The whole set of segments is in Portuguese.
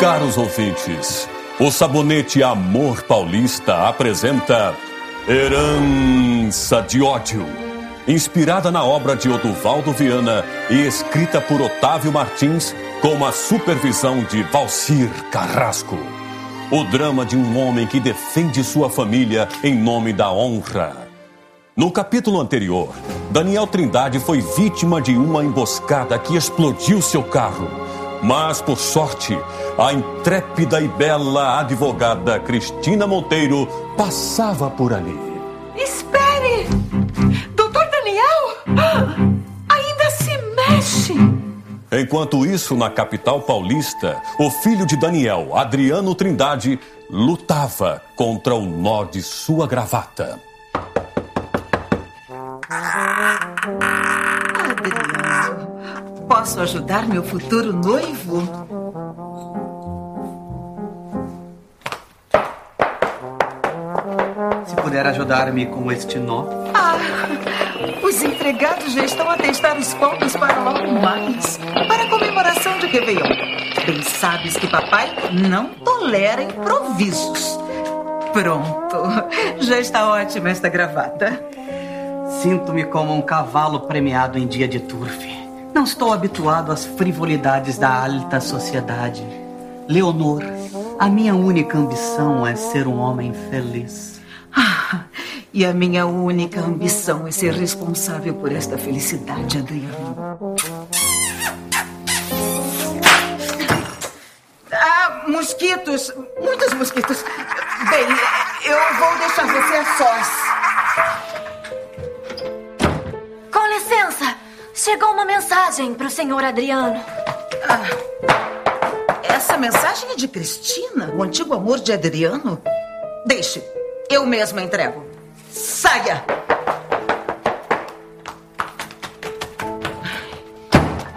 Caros ouvintes, o sabonete Amor Paulista apresenta Herança de Ódio. Inspirada na obra de Oduvaldo Viana e escrita por Otávio Martins, com a supervisão de Valcir Carrasco. O drama de um homem que defende sua família em nome da honra. No capítulo anterior, Daniel Trindade foi vítima de uma emboscada que explodiu seu carro. Mas, por sorte, a intrépida e bela advogada Cristina Monteiro passava por ali. Espere! Doutor Daniel! Ainda se mexe! Enquanto isso, na capital paulista, o filho de Daniel, Adriano Trindade, lutava contra o nó de sua gravata. Adriano, posso ajudar meu futuro noivo? Se puder ajudar-me com este nó. Ah, os empregados já estão a testar os pontos para logo mais. Para a comemoração de Réveillon. Bem sabes que papai não tolera improvisos. Pronto. Já está ótima esta gravata. Sinto-me como um cavalo premiado em dia de turfe. Não estou habituado às frivolidades da alta sociedade. Leonor, a minha única ambição é ser um homem feliz. Ah, e a minha única ambição é ser responsável por esta felicidade, Adriano. Ah, mosquitos! Muitos mosquitos! Bem, eu vou deixar você a sós. Chegou uma mensagem para o senhor Adriano. Essa mensagem é de Cristina, o antigo amor de Adriano? Deixe, eu mesma entrego. Saia!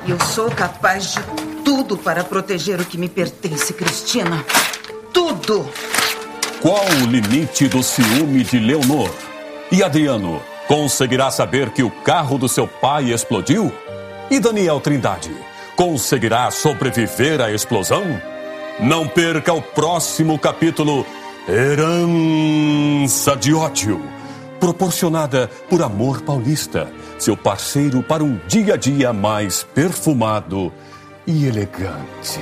Eu sou capaz de tudo para proteger o que me pertence, Cristina. Tudo! Qual o limite do ciúme de Leonor? E Adriano conseguirá saber que o carro do seu pai explodiu? E Daniel Trindade conseguirá sobreviver à explosão? Não perca o próximo capítulo Herança de Ódio proporcionada por Amor Paulista, seu parceiro para um dia a dia mais perfumado e elegante.